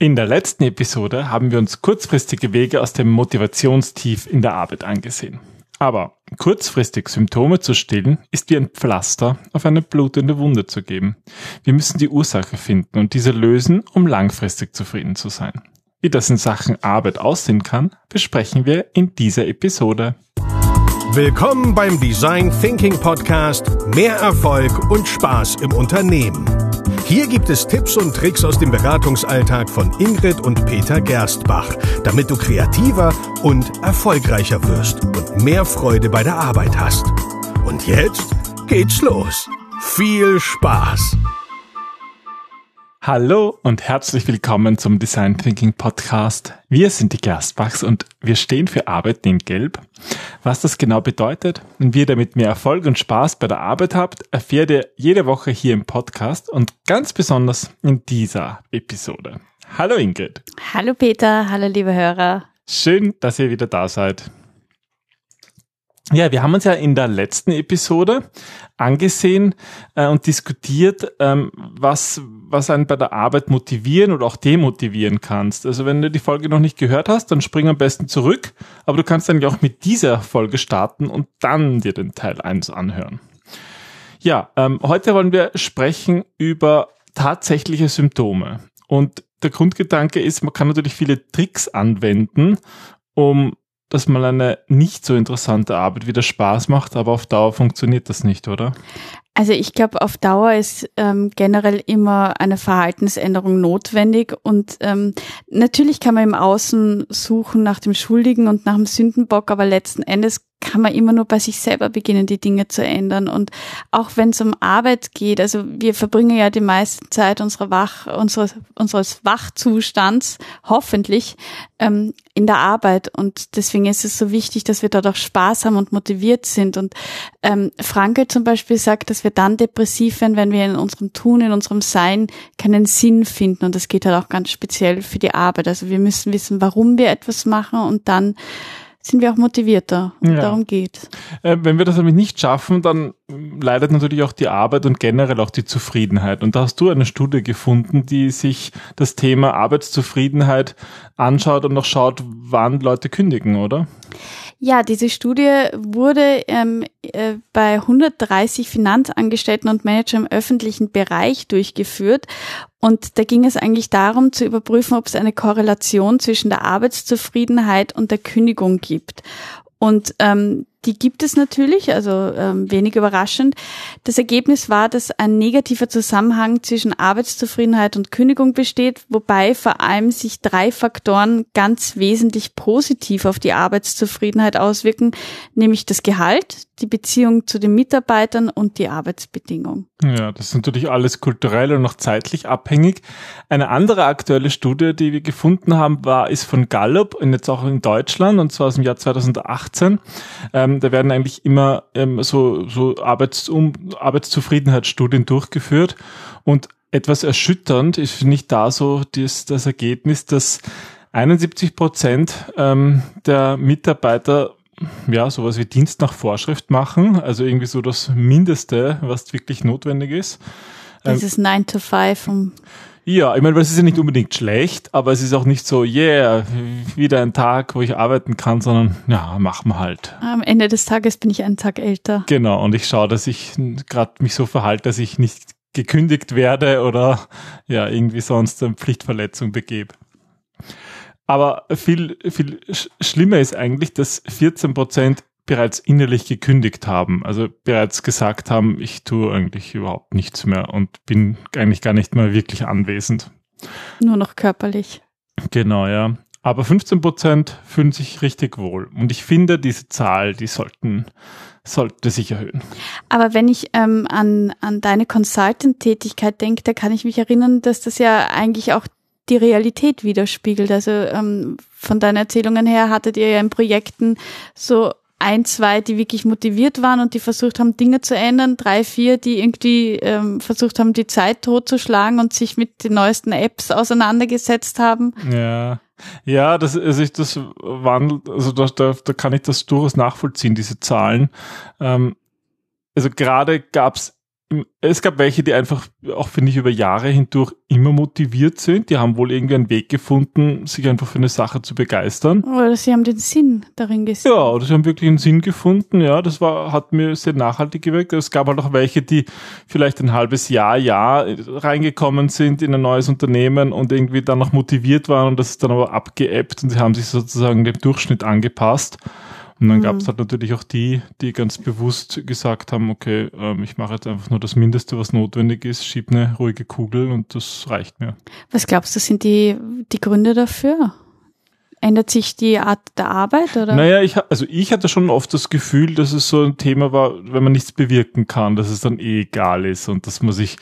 In der letzten Episode haben wir uns kurzfristige Wege aus dem Motivationstief in der Arbeit angesehen. Aber kurzfristig Symptome zu stillen, ist wie ein Pflaster auf eine blutende Wunde zu geben. Wir müssen die Ursache finden und diese lösen, um langfristig zufrieden zu sein. Wie das in Sachen Arbeit aussehen kann, besprechen wir in dieser Episode. Willkommen beim Design Thinking Podcast Mehr Erfolg und Spaß im Unternehmen. Hier gibt es Tipps und Tricks aus dem Beratungsalltag von Ingrid und Peter Gerstbach, damit du kreativer und erfolgreicher wirst und mehr Freude bei der Arbeit hast. Und jetzt geht's los. Viel Spaß! Hallo und herzlich willkommen zum Design Thinking Podcast. Wir sind die Gerstbachs und wir stehen für Arbeit in Gelb. Was das genau bedeutet und wie ihr damit mehr Erfolg und Spaß bei der Arbeit habt, erfährt ihr jede Woche hier im Podcast und ganz besonders in dieser Episode. Hallo Ingrid. Hallo Peter, hallo liebe Hörer. Schön, dass ihr wieder da seid. Ja, wir haben uns ja in der letzten Episode angesehen äh, und diskutiert, ähm, was, was einen bei der Arbeit motivieren oder auch demotivieren kannst. Also wenn du die Folge noch nicht gehört hast, dann spring am besten zurück, aber du kannst dann ja auch mit dieser Folge starten und dann dir den Teil 1 anhören. Ja, ähm, heute wollen wir sprechen über tatsächliche Symptome. Und der Grundgedanke ist, man kann natürlich viele Tricks anwenden, um dass mal eine nicht so interessante Arbeit wieder Spaß macht, aber auf Dauer funktioniert das nicht, oder? Also ich glaube, auf Dauer ist ähm, generell immer eine Verhaltensänderung notwendig und ähm, natürlich kann man im Außen suchen nach dem Schuldigen und nach dem Sündenbock, aber letzten Endes kann man immer nur bei sich selber beginnen, die Dinge zu ändern. Und auch wenn es um Arbeit geht, also wir verbringen ja die meiste Zeit unserer Wach, unseres, unseres Wachzustands, hoffentlich, ähm, in der Arbeit. Und deswegen ist es so wichtig, dass wir dort auch Spaß haben und motiviert sind. Und ähm, Franke zum Beispiel sagt, dass wir dann depressiv werden, wenn wir in unserem Tun, in unserem Sein keinen Sinn finden. Und das geht halt auch ganz speziell für die Arbeit. Also wir müssen wissen, warum wir etwas machen und dann sind wir auch motivierter. Und ja. darum geht. Äh, wenn wir das nämlich nicht schaffen, dann leidet natürlich auch die Arbeit und generell auch die Zufriedenheit. Und da hast du eine Studie gefunden, die sich das Thema Arbeitszufriedenheit anschaut und noch schaut, wann Leute kündigen, oder? Ja, diese Studie wurde ähm, äh, bei 130 Finanzangestellten und Manager im öffentlichen Bereich durchgeführt. Und da ging es eigentlich darum zu überprüfen, ob es eine Korrelation zwischen der Arbeitszufriedenheit und der Kündigung gibt. Und ähm, die gibt es natürlich, also ähm, wenig überraschend. Das Ergebnis war, dass ein negativer Zusammenhang zwischen Arbeitszufriedenheit und Kündigung besteht, wobei vor allem sich drei Faktoren ganz wesentlich positiv auf die Arbeitszufriedenheit auswirken, nämlich das Gehalt, die Beziehung zu den Mitarbeitern und die Arbeitsbedingungen. Ja, das ist natürlich alles kulturell und noch zeitlich abhängig. Eine andere aktuelle Studie, die wir gefunden haben, war, ist von Gallup und jetzt auch in Deutschland und zwar aus dem Jahr 2018. Ähm, da werden eigentlich immer ähm, so, so Arbeits um, Arbeitszufriedenheitsstudien durchgeführt und etwas erschütternd ist nicht da so das, das Ergebnis, dass 71 Prozent ähm, der Mitarbeiter ja, sowas wie Dienst nach Vorschrift machen, also irgendwie so das Mindeste, was wirklich notwendig ist. Dieses ähm, 9 to 5 um ja, ich meine, es ist ja nicht unbedingt schlecht, aber es ist auch nicht so, yeah, wieder ein Tag, wo ich arbeiten kann, sondern ja, machen wir halt. Am Ende des Tages bin ich einen Tag älter. Genau, und ich schaue, dass ich gerade mich so verhalte, dass ich nicht gekündigt werde oder ja, irgendwie sonst eine Pflichtverletzung begebe. Aber viel, viel schlimmer ist eigentlich, dass 14 Prozent bereits innerlich gekündigt haben, also bereits gesagt haben, ich tue eigentlich überhaupt nichts mehr und bin eigentlich gar nicht mehr wirklich anwesend. Nur noch körperlich. Genau, ja. Aber 15 Prozent fühlen sich richtig wohl. Und ich finde, diese Zahl, die sollten, sollte sich erhöhen. Aber wenn ich ähm, an, an deine Consultant-Tätigkeit denke, da kann ich mich erinnern, dass das ja eigentlich auch die Realität widerspiegelt. Also ähm, von deinen Erzählungen her hattet ihr ja in Projekten so ein, zwei, die wirklich motiviert waren und die versucht haben, Dinge zu ändern, drei, vier, die irgendwie ähm, versucht haben, die Zeit totzuschlagen und sich mit den neuesten Apps auseinandergesetzt haben. Ja. Ja, das, also ich das wandelt, also da, da, da kann ich das durchaus nachvollziehen, diese Zahlen. Ähm, also gerade gab's es gab welche, die einfach, auch finde ich, über Jahre hindurch immer motiviert sind. Die haben wohl irgendwie einen Weg gefunden, sich einfach für eine Sache zu begeistern. Oder sie haben den Sinn darin gesehen. Ja, oder sie haben wirklich einen Sinn gefunden. Ja, das war, hat mir sehr nachhaltig gewirkt. Es gab halt auch welche, die vielleicht ein halbes Jahr, Jahr reingekommen sind in ein neues Unternehmen und irgendwie dann noch motiviert waren und das ist dann aber abgeebbt und sie haben sich sozusagen dem Durchschnitt angepasst. Und dann mhm. gab es halt natürlich auch die, die ganz bewusst gesagt haben, okay, ähm, ich mache jetzt einfach nur das Mindeste, was notwendig ist, schieb eine ruhige Kugel und das reicht mir. Was glaubst du, sind die, die Gründe dafür? Ändert sich die Art der Arbeit oder? Naja, ich, also ich hatte schon oft das Gefühl, dass es so ein Thema war, wenn man nichts bewirken kann, dass es dann eh egal ist und dass man sich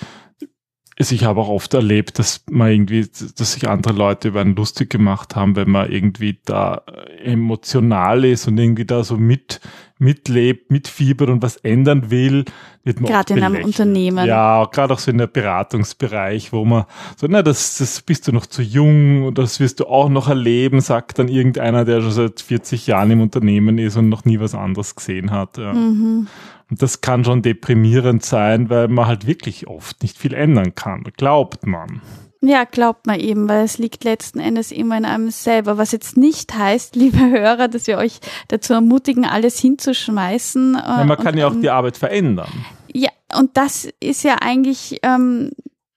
also ich habe auch oft erlebt, dass man irgendwie, dass sich andere Leute über einen lustig gemacht haben, wenn man irgendwie da emotional ist und irgendwie da so mit, mitlebt, mitfiebert und was ändern will. Gerade in einem Unternehmen. Ja, gerade auch so in der Beratungsbereich, wo man so, na, das, das bist du noch zu jung und das wirst du auch noch erleben, sagt dann irgendeiner, der schon seit 40 Jahren im Unternehmen ist und noch nie was anderes gesehen hat. Ja. Mhm. Und das kann schon deprimierend sein, weil man halt wirklich oft nicht viel ändern kann, glaubt man. Ja, glaubt man eben, weil es liegt letzten Endes immer in einem selber. Was jetzt nicht heißt, liebe Hörer, dass wir euch dazu ermutigen, alles hinzuschmeißen. Ja, man kann ja auch die Arbeit verändern. Ja, und das ist ja eigentlich ähm,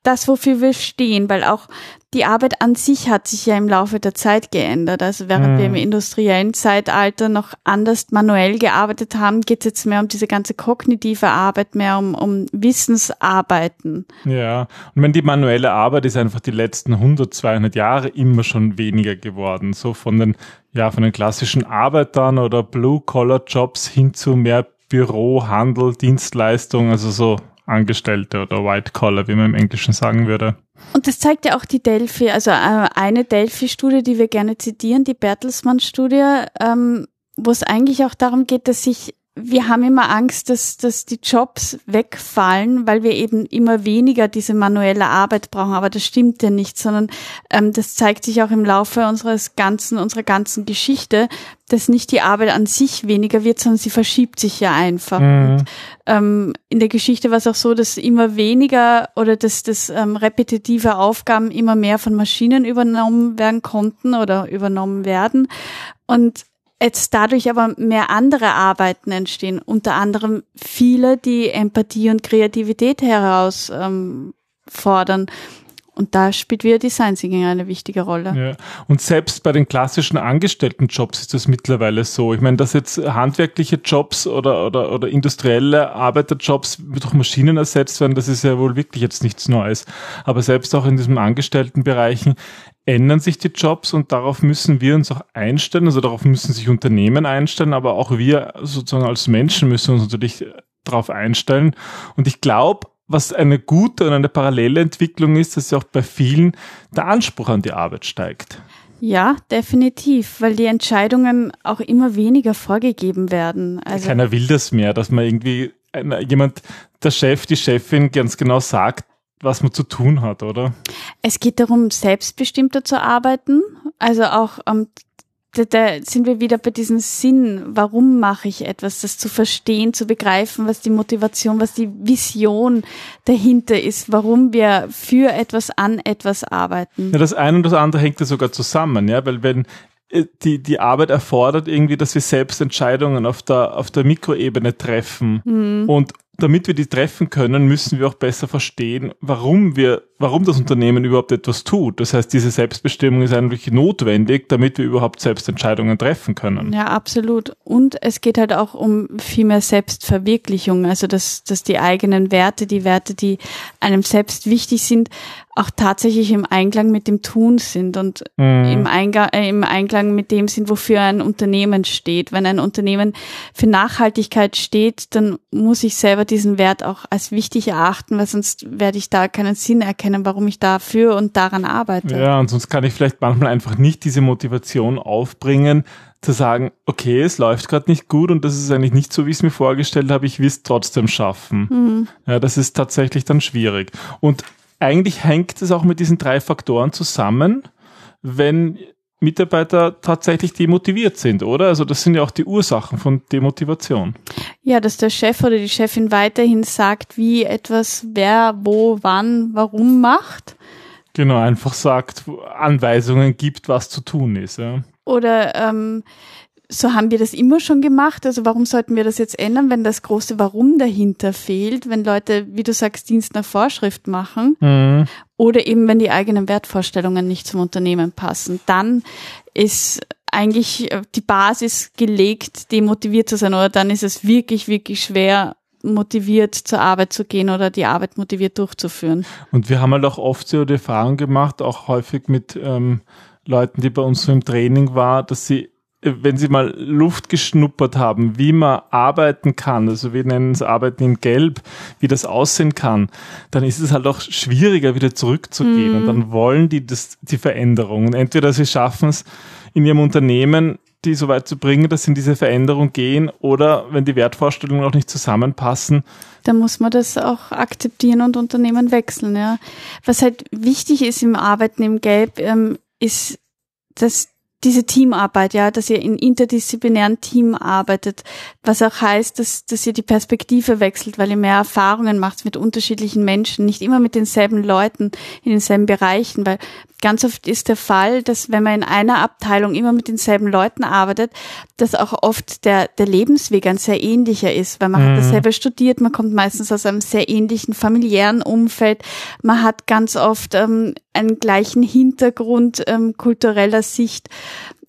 das, wofür wir stehen, weil auch die Arbeit an sich hat sich ja im Laufe der Zeit geändert. Also während mhm. wir im industriellen Zeitalter noch anders manuell gearbeitet haben, geht es jetzt mehr um diese ganze kognitive Arbeit, mehr um, um Wissensarbeiten. Ja, und wenn die manuelle Arbeit ist einfach die letzten 100, 200 Jahre immer schon weniger geworden. So von den, ja, von den klassischen Arbeitern oder Blue-Collar-Jobs hin zu mehr Büro, Handel, Dienstleistung, also so Angestellte oder White Collar, wie man im Englischen sagen würde. Und das zeigt ja auch die Delphi, also äh, eine Delphi-Studie, die wir gerne zitieren, die Bertelsmann-Studie, ähm, wo es eigentlich auch darum geht, dass sich wir haben immer Angst, dass, dass die Jobs wegfallen, weil wir eben immer weniger diese manuelle Arbeit brauchen. Aber das stimmt ja nicht, sondern ähm, das zeigt sich auch im Laufe unseres ganzen, unserer ganzen Geschichte, dass nicht die Arbeit an sich weniger wird, sondern sie verschiebt sich ja einfach. Mhm. Und, ähm, in der Geschichte war es auch so, dass immer weniger oder dass, dass ähm, repetitive Aufgaben immer mehr von Maschinen übernommen werden konnten oder übernommen werden. Und jetzt dadurch aber mehr andere Arbeiten entstehen, unter anderem viele, die Empathie und Kreativität herausfordern. Ähm, und da spielt wieder Design Thinking eine wichtige Rolle. Ja. Und selbst bei den klassischen Angestelltenjobs ist das mittlerweile so. Ich meine, dass jetzt handwerkliche Jobs oder, oder, oder industrielle Arbeiterjobs durch Maschinen ersetzt werden, das ist ja wohl wirklich jetzt nichts Neues. Aber selbst auch in diesen Angestelltenbereichen ändern sich die Jobs und darauf müssen wir uns auch einstellen. Also darauf müssen sich Unternehmen einstellen, aber auch wir sozusagen als Menschen müssen uns natürlich darauf einstellen. Und ich glaube, was eine gute und eine parallele Entwicklung ist, dass ja auch bei vielen der Anspruch an die Arbeit steigt. Ja, definitiv, weil die Entscheidungen auch immer weniger vorgegeben werden. Also Keiner will das mehr, dass man irgendwie jemand, der Chef, die Chefin ganz genau sagt, was man zu tun hat, oder? Es geht darum, selbstbestimmter zu arbeiten. Also auch ähm, da, da sind wir wieder bei diesem Sinn, warum mache ich etwas, das zu verstehen, zu begreifen, was die Motivation, was die Vision dahinter ist, warum wir für etwas an etwas arbeiten. Ja, das eine und das andere hängt ja sogar zusammen, ja, weil wenn äh, die, die Arbeit erfordert irgendwie, dass wir selbst Entscheidungen auf der, auf der Mikroebene treffen mhm. und damit wir die treffen können, müssen wir auch besser verstehen, warum wir, warum das Unternehmen überhaupt etwas tut. Das heißt, diese Selbstbestimmung ist eigentlich notwendig, damit wir überhaupt selbst Entscheidungen treffen können. Ja, absolut. Und es geht halt auch um viel mehr Selbstverwirklichung. Also, dass, dass die eigenen Werte, die Werte, die einem selbst wichtig sind, auch tatsächlich im Einklang mit dem Tun sind und mhm. im, Eingang, äh, im Einklang mit dem sind, wofür ein Unternehmen steht. Wenn ein Unternehmen für Nachhaltigkeit steht, dann muss ich selber diesen Wert auch als wichtig erachten, weil sonst werde ich da keinen Sinn erkennen, warum ich dafür und daran arbeite. Ja, und sonst kann ich vielleicht manchmal einfach nicht diese Motivation aufbringen, zu sagen, okay, es läuft gerade nicht gut und das ist eigentlich nicht so, wie ich es mir vorgestellt habe, ich will es trotzdem schaffen. Mhm. Ja, das ist tatsächlich dann schwierig. Und eigentlich hängt es auch mit diesen drei Faktoren zusammen. Wenn Mitarbeiter tatsächlich demotiviert sind, oder? Also das sind ja auch die Ursachen von Demotivation. Ja, dass der Chef oder die Chefin weiterhin sagt, wie etwas wer, wo, wann, warum macht. Genau, einfach sagt, Anweisungen gibt, was zu tun ist. Ja. Oder ähm, so haben wir das immer schon gemacht. Also warum sollten wir das jetzt ändern, wenn das große Warum dahinter fehlt, wenn Leute, wie du sagst, Dienst nach Vorschrift machen mhm. oder eben wenn die eigenen Wertvorstellungen nicht zum Unternehmen passen, dann ist eigentlich die Basis gelegt, demotiviert zu sein oder dann ist es wirklich, wirklich schwer, motiviert zur Arbeit zu gehen oder die Arbeit motiviert durchzuführen. Und wir haben halt auch oft so die Erfahrung gemacht, auch häufig mit ähm, Leuten, die bei uns so im Training war, dass sie wenn Sie mal Luft geschnuppert haben, wie man arbeiten kann, also wir nennen es Arbeiten in Gelb, wie das aussehen kann, dann ist es halt auch schwieriger, wieder zurückzugehen. Mm. Und dann wollen die das, die Veränderungen. Entweder sie schaffen es in ihrem Unternehmen, die so weit zu bringen, dass sie in diese Veränderung gehen, oder wenn die Wertvorstellungen auch nicht zusammenpassen. Dann muss man das auch akzeptieren und Unternehmen wechseln, ja. Was halt wichtig ist im Arbeiten im Gelb, ähm, ist, dass diese Teamarbeit, ja, dass ihr in interdisziplinären Team arbeitet, was auch heißt, dass, dass ihr die Perspektive wechselt, weil ihr mehr Erfahrungen macht mit unterschiedlichen Menschen, nicht immer mit denselben Leuten in denselben Bereichen, weil ganz oft ist der Fall, dass wenn man in einer Abteilung immer mit denselben Leuten arbeitet, dass auch oft der, der Lebensweg ein sehr ähnlicher ist, weil man mhm. hat dasselbe studiert, man kommt meistens aus einem sehr ähnlichen familiären Umfeld, man hat ganz oft ähm, einen gleichen Hintergrund ähm, kultureller Sicht.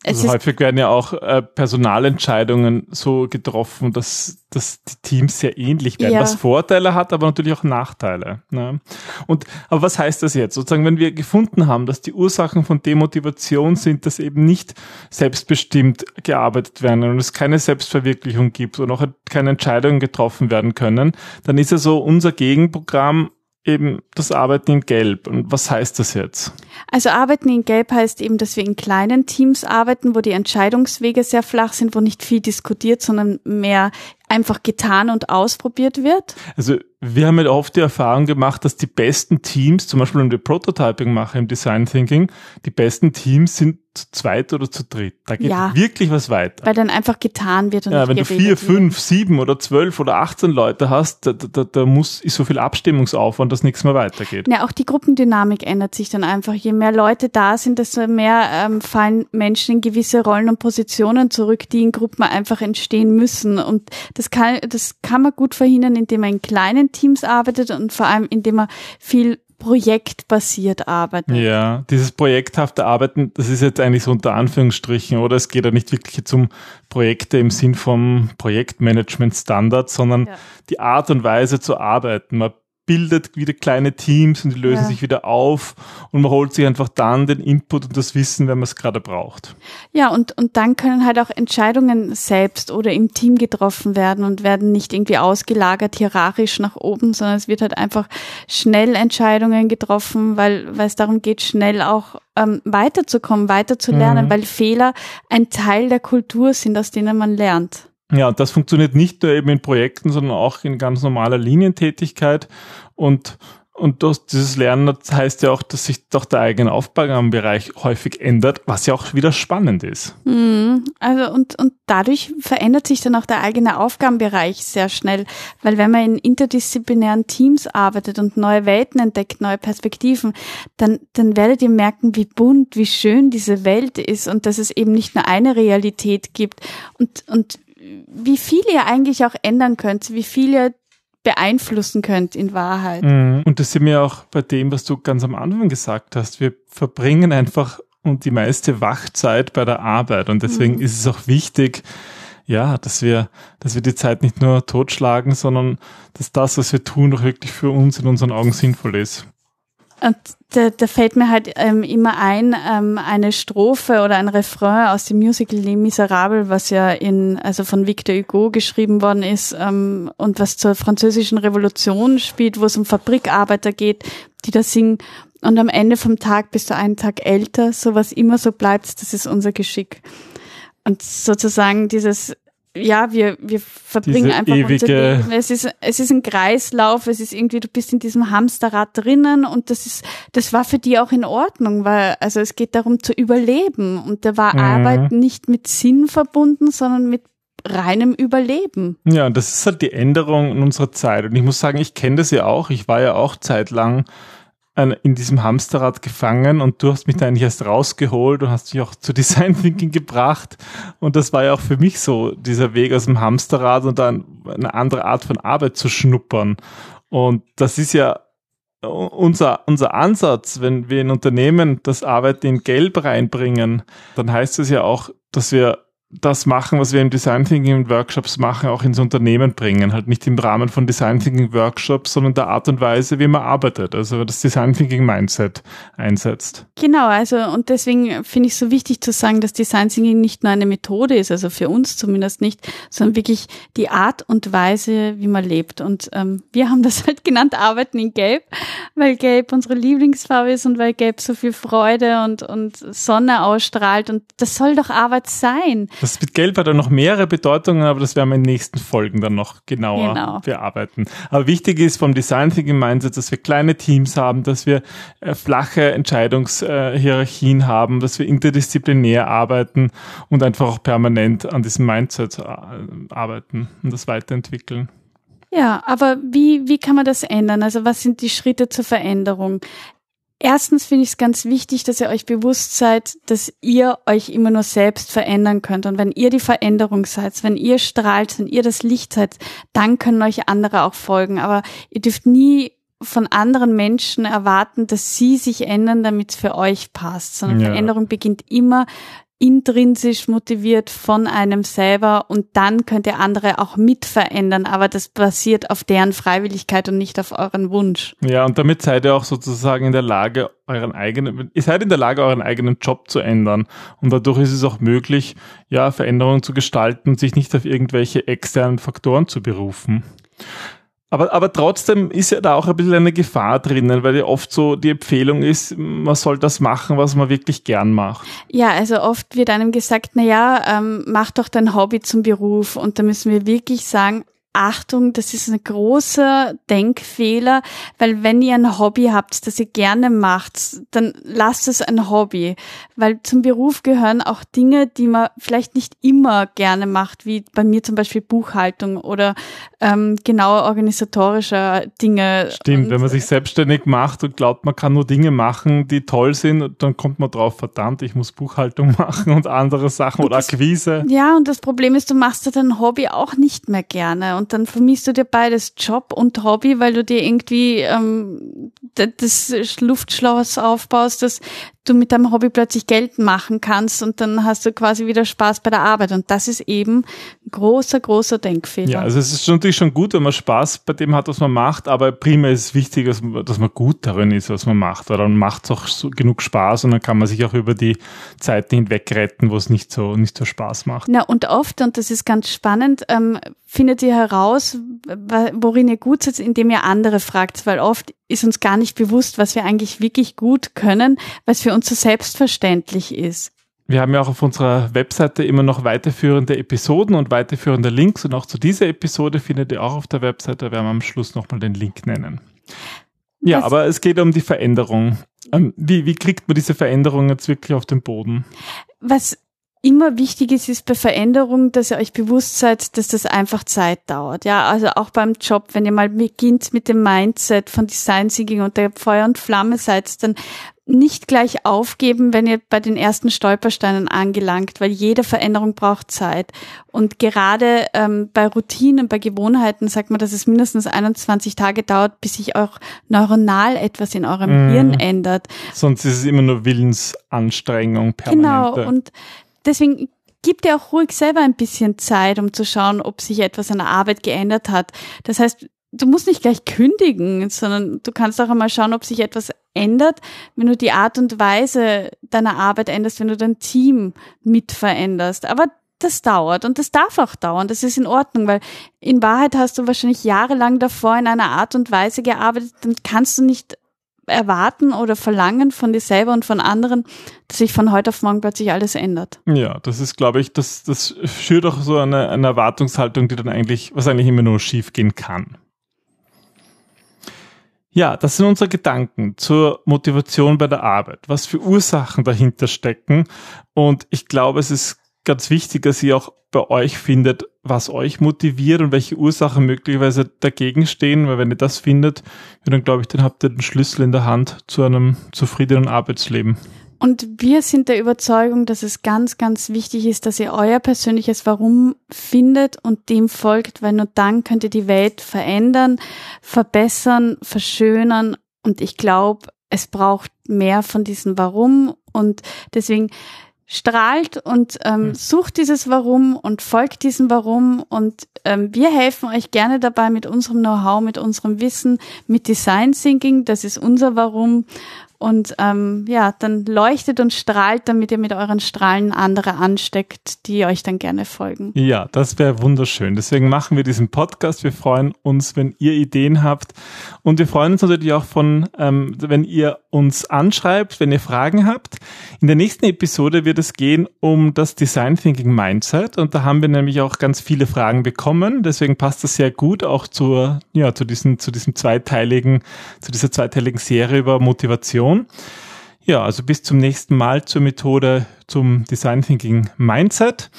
Also häufig werden ja auch äh, Personalentscheidungen so getroffen, dass, dass die Teams sehr ähnlich werden, ja. was Vorteile hat, aber natürlich auch Nachteile. Ne? Und aber was heißt das jetzt? Sozusagen, wenn wir gefunden haben, dass die Ursachen von Demotivation sind, dass eben nicht selbstbestimmt gearbeitet werden und es keine Selbstverwirklichung gibt und auch keine Entscheidungen getroffen werden können, dann ist ja so unser Gegenprogramm eben das Arbeiten in Gelb. Und was heißt das jetzt? Also Arbeiten in Gelb heißt eben, dass wir in kleinen Teams arbeiten, wo die Entscheidungswege sehr flach sind, wo nicht viel diskutiert, sondern mehr einfach getan und ausprobiert wird? Also wir haben halt oft die Erfahrung gemacht, dass die besten Teams, zum Beispiel wenn wir Prototyping machen im Design Thinking, die besten Teams sind zu zweit oder zu dritt. Da geht ja, wirklich was weiter. Weil dann einfach getan wird und ja, wenn du vier, fünf, sieben oder zwölf oder achtzehn Leute hast, da, da, da muss ist so viel Abstimmungsaufwand, dass nichts mehr weitergeht. Ja, auch die Gruppendynamik ändert sich dann einfach. Je mehr Leute da sind, desto mehr ähm, fallen Menschen in gewisse Rollen und Positionen zurück, die in Gruppen einfach entstehen müssen. Und das kann, das kann man gut verhindern, indem man in kleinen Teams arbeitet und vor allem indem man viel projektbasiert arbeitet. Ja, dieses projekthafte Arbeiten, das ist jetzt eigentlich so unter Anführungsstrichen, oder? Es geht ja nicht wirklich jetzt um Projekte im Sinn vom Projektmanagement-Standard, sondern ja. die Art und Weise zu arbeiten. Man bildet wieder kleine Teams und die lösen ja. sich wieder auf und man holt sich einfach dann den Input und das Wissen, wenn man es gerade braucht. Ja, und, und dann können halt auch Entscheidungen selbst oder im Team getroffen werden und werden nicht irgendwie ausgelagert hierarchisch nach oben, sondern es wird halt einfach schnell Entscheidungen getroffen, weil, weil es darum geht, schnell auch ähm, weiterzukommen, weiterzulernen, mhm. weil Fehler ein Teil der Kultur sind, aus denen man lernt. Ja, und das funktioniert nicht nur eben in Projekten, sondern auch in ganz normaler Linientätigkeit. Und, und das, dieses Lernen heißt ja auch, dass sich doch der eigene Aufgabenbereich häufig ändert, was ja auch wieder spannend ist. Mhm. Also und, und dadurch verändert sich dann auch der eigene Aufgabenbereich sehr schnell, weil wenn man in interdisziplinären Teams arbeitet und neue Welten entdeckt, neue Perspektiven, dann, dann werdet ihr merken, wie bunt, wie schön diese Welt ist und dass es eben nicht nur eine Realität gibt und, und wie viel ihr eigentlich auch ändern könnt, wie viel ihr beeinflussen könnt in Wahrheit. Mhm. Und das sind wir auch bei dem, was du ganz am Anfang gesagt hast. Wir verbringen einfach und die meiste Wachzeit bei der Arbeit und deswegen mhm. ist es auch wichtig, ja, dass wir, dass wir die Zeit nicht nur totschlagen, sondern dass das, was wir tun, auch wirklich für uns in unseren Augen sinnvoll ist. Und da, da fällt mir halt ähm, immer ein, ähm, eine Strophe oder ein Refrain aus dem Musical Les Miserables, was ja in, also von Victor Hugo geschrieben worden ist ähm, und was zur französischen Revolution spielt, wo es um Fabrikarbeiter geht, die da singen. Und am Ende vom Tag bist du einen Tag älter, so was immer so bleibt, das ist unser Geschick. Und sozusagen dieses ja, wir, wir verbringen Diese einfach ewige- unser Leben. Es ist, es ist ein Kreislauf, es ist irgendwie, du bist in diesem Hamsterrad drinnen und das ist, das war für die auch in Ordnung, weil, also es geht darum zu überleben und da war Mhm. Arbeit nicht mit Sinn verbunden, sondern mit reinem Überleben. Ja, und das ist halt die Änderung in unserer Zeit. Und ich muss sagen, ich kenne das ja auch. Ich war ja auch zeitlang an- in diesem Hamsterrad gefangen und du hast mich da eigentlich erst rausgeholt und hast mich auch zu Design Thinking gebracht. Und das war ja auch für mich so, dieser Weg aus dem Hamsterrad und dann eine andere Art von Arbeit zu schnuppern. Und das ist ja unser, unser Ansatz, wenn wir in Unternehmen das Arbeiten in Gelb reinbringen, dann heißt es ja auch, dass wir das machen, was wir im Design Thinking Workshops machen, auch ins Unternehmen bringen. Halt nicht im Rahmen von Design Thinking Workshops, sondern der Art und Weise, wie man arbeitet. Also das Design Thinking Mindset einsetzt. Genau, also und deswegen finde ich es so wichtig zu sagen, dass Design Thinking nicht nur eine Methode ist, also für uns zumindest nicht, sondern wirklich die Art und Weise, wie man lebt. Und ähm, wir haben das halt genannt Arbeiten in Gelb, weil Gelb unsere Lieblingsfarbe ist und weil Gelb so viel Freude und, und Sonne ausstrahlt. Und das soll doch Arbeit sein. Das mit Gelb hat ja noch mehrere Bedeutungen, aber das werden wir in den nächsten Folgen dann noch genauer Genau. bearbeiten. Aber wichtig ist vom Design Thinking Mindset, dass wir kleine Teams haben, dass wir äh, flache Entscheidungshierarchien haben, dass wir interdisziplinär arbeiten und einfach auch permanent an diesem Mindset äh, arbeiten und das weiterentwickeln. Ja, aber wie, wie kann man das ändern? Also was sind die Schritte zur Veränderung? Erstens finde ich es ganz wichtig, dass ihr euch bewusst seid, dass ihr euch immer nur selbst verändern könnt. Und wenn ihr die Veränderung seid, wenn ihr strahlt, wenn ihr das Licht seid, dann können euch andere auch folgen. Aber ihr dürft nie von anderen Menschen erwarten, dass sie sich ändern, damit es für euch passt, sondern Ja. Veränderung beginnt immer intrinsisch motiviert von einem selber und dann könnt ihr andere auch mit verändern, aber das basiert auf deren Freiwilligkeit und nicht auf euren Wunsch. Ja, und damit seid ihr auch sozusagen in der Lage, euren eigenen, ihr seid in der Lage, euren eigenen Job zu ändern. Und dadurch ist es auch möglich, ja, Veränderungen zu gestalten sich nicht auf irgendwelche externen Faktoren zu berufen. Aber, aber trotzdem ist ja da auch ein bisschen eine Gefahr drinnen, weil ja oft so die Empfehlung ist, man soll das machen, was man wirklich gern macht. Ja, also oft wird einem gesagt, na ja, ähm, mach doch dein Hobby zum Beruf und da müssen wir wirklich sagen, Achtung, das ist ein großer Denkfehler, weil wenn ihr ein Hobby habt, das ihr gerne macht, dann lasst es ein Hobby, weil zum Beruf gehören auch Dinge, die man vielleicht nicht immer gerne macht, wie bei mir zum Beispiel Buchhaltung oder ähm, genaue organisatorische Dinge. Stimmt, Und wenn man sich selbstständig macht und glaubt, man kann nur Dinge machen, die toll sind, dann kommt man drauf, verdammt, ich muss Buchhaltung machen und andere Sachen oder Akquise. Ja, und das Problem ist, du machst ja dein Hobby auch nicht mehr gerne. Und dann vermisst du dir beides Job und Hobby, weil du dir irgendwie ähm, das Luftschloss aufbaust, dass du mit deinem Hobby plötzlich Geld machen kannst und dann hast du quasi wieder Spaß bei der Arbeit. Und das ist eben ein großer, großer Denkfehler. Ja, also es ist natürlich schon gut, wenn man Spaß bei dem hat, was man macht, aber primär ist es wichtig, dass man, dass man gut darin ist, was man macht. Weil dann macht es auch so genug Spaß und dann kann man sich auch über die Zeiten hinweg retten, wo es nicht so, nicht so Spaß macht. Na, und oft, und das ist ganz spannend, ähm, findet ihr heraus, worin ihr gut seid, indem ihr andere fragt, weil oft ist uns gar nicht bewusst, was wir eigentlich wirklich gut können, was für uns so selbstverständlich ist. Wir haben ja auch auf unserer Webseite immer noch weiterführende Episoden und weiterführende Links und auch zu dieser Episode findet ihr auch auf der Webseite, da werden wir am Schluss nochmal den Link nennen. Ja, Was- aber es geht um die Veränderung. Ähm, Wie, wie kriegt man diese Veränderung jetzt wirklich auf den Boden? Was immer wichtig ist, ist bei Veränderung, dass ihr euch bewusst seid, dass das einfach Zeit dauert. Ja, also auch beim Job, wenn ihr mal beginnt mit dem Mindset von Design Thinking und der Feuer und Flamme seid, dann nicht gleich aufgeben, wenn ihr bei den ersten Stolpersteinen angelangt, weil jede Veränderung braucht Zeit. Und gerade ähm, bei Routinen, bei Gewohnheiten sagt man, dass es mindestens 21 Tage dauert, bis sich auch neuronal etwas in eurem Mhm. Hirn ändert. Sonst ist es immer nur Willensanstrengung permanente. Genau, und deswegen gibt dir auch ruhig selber ein bisschen Zeit, um zu schauen, ob sich etwas an der Arbeit geändert hat. Das heißt, du musst nicht gleich kündigen, sondern du kannst auch einmal schauen, ob sich etwas ändert, wenn du die Art und Weise deiner Arbeit änderst, wenn du dein Team mit veränderst. Aber das dauert und das darf auch dauern. Das ist in Ordnung, weil in Wahrheit hast du wahrscheinlich jahrelang davor in einer Art und Weise gearbeitet, dann kannst du nicht erwarten oder verlangen von dir selber und von anderen, dass sich von heute auf morgen plötzlich alles ändert. Ja, das ist, glaube ich, das, das schürt auch so eine, eine Erwartungshaltung, die dann eigentlich, was eigentlich immer nur schief gehen kann. Ja, das sind unsere Gedanken zur Motivation bei der Arbeit, was für Ursachen dahinter stecken. Und ich glaube, es ist ganz wichtig, dass ihr auch bei euch findet, was euch motiviert und welche Ursachen möglicherweise dagegen stehen, weil wenn ihr das findet, dann glaube ich, dann habt ihr den Schlüssel in der Hand zu einem zufriedenen Arbeitsleben. Und wir sind der Überzeugung, dass es ganz, ganz wichtig ist, dass ihr euer persönliches Warum findet und dem folgt, weil nur dann könnt ihr die Welt verändern, verbessern, verschönern. Und ich glaube, es braucht mehr von diesem Warum. Und deswegen strahlt und ähm, hm. sucht dieses Warum und folgt diesem Warum. Und ähm, wir helfen euch gerne dabei mit unserem Know-how, mit unserem Wissen, mit Design Thinking. Das ist unser Warum. Und ähm, ja, dann leuchtet und strahlt, damit ihr mit euren Strahlen andere ansteckt, die euch dann gerne folgen. Ja, das wäre wunderschön. Deswegen machen wir diesen Podcast. Wir freuen uns, wenn ihr Ideen habt. Und wir freuen uns natürlich auch von, ähm, wenn ihr uns anschreibt, wenn ihr Fragen habt. In der nächsten Episode wird es gehen um das Design Thinking Mindset. Und da haben wir nämlich auch ganz viele Fragen bekommen. Deswegen passt das sehr gut auch zur, ja, zu diesem, zu diesem zweiteiligen, zu dieser zweiteiligen Serie über Motivation. Information. Ja, also bis zum nächsten Mal zur Methode zum Design Thinking Mindset.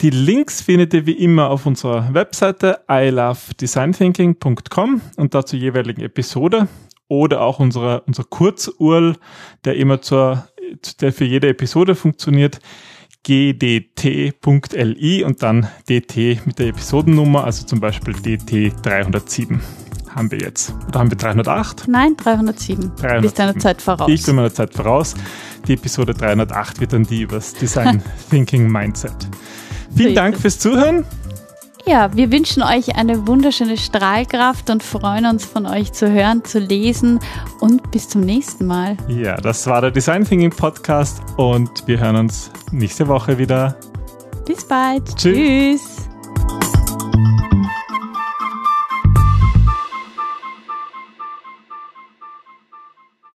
Die Links findet ihr wie immer auf unserer Webseite ilovedesignThinking.com und da zur jeweiligen Episode oder auch unserer, unser Kurzurl, der immer zur, der für jede Episode funktioniert, gdt.li und dann dt mit der Episodennummer, also zum Beispiel dt 307 haben wir jetzt? Oder haben wir 308? Nein, 307. 307. Bist deiner Zeit voraus. Ich bin meiner Zeit voraus. Die Episode 308 wird dann die über das Design Thinking Mindset. Vielen so Dank fürs Zuhören. Ja, wir wünschen euch eine wunderschöne Strahlkraft und freuen uns von euch zu hören, zu lesen und bis zum nächsten Mal. Ja, das war der Design Thinking Podcast und wir hören uns nächste Woche wieder. Bis bald. Tschüss. Tschüss.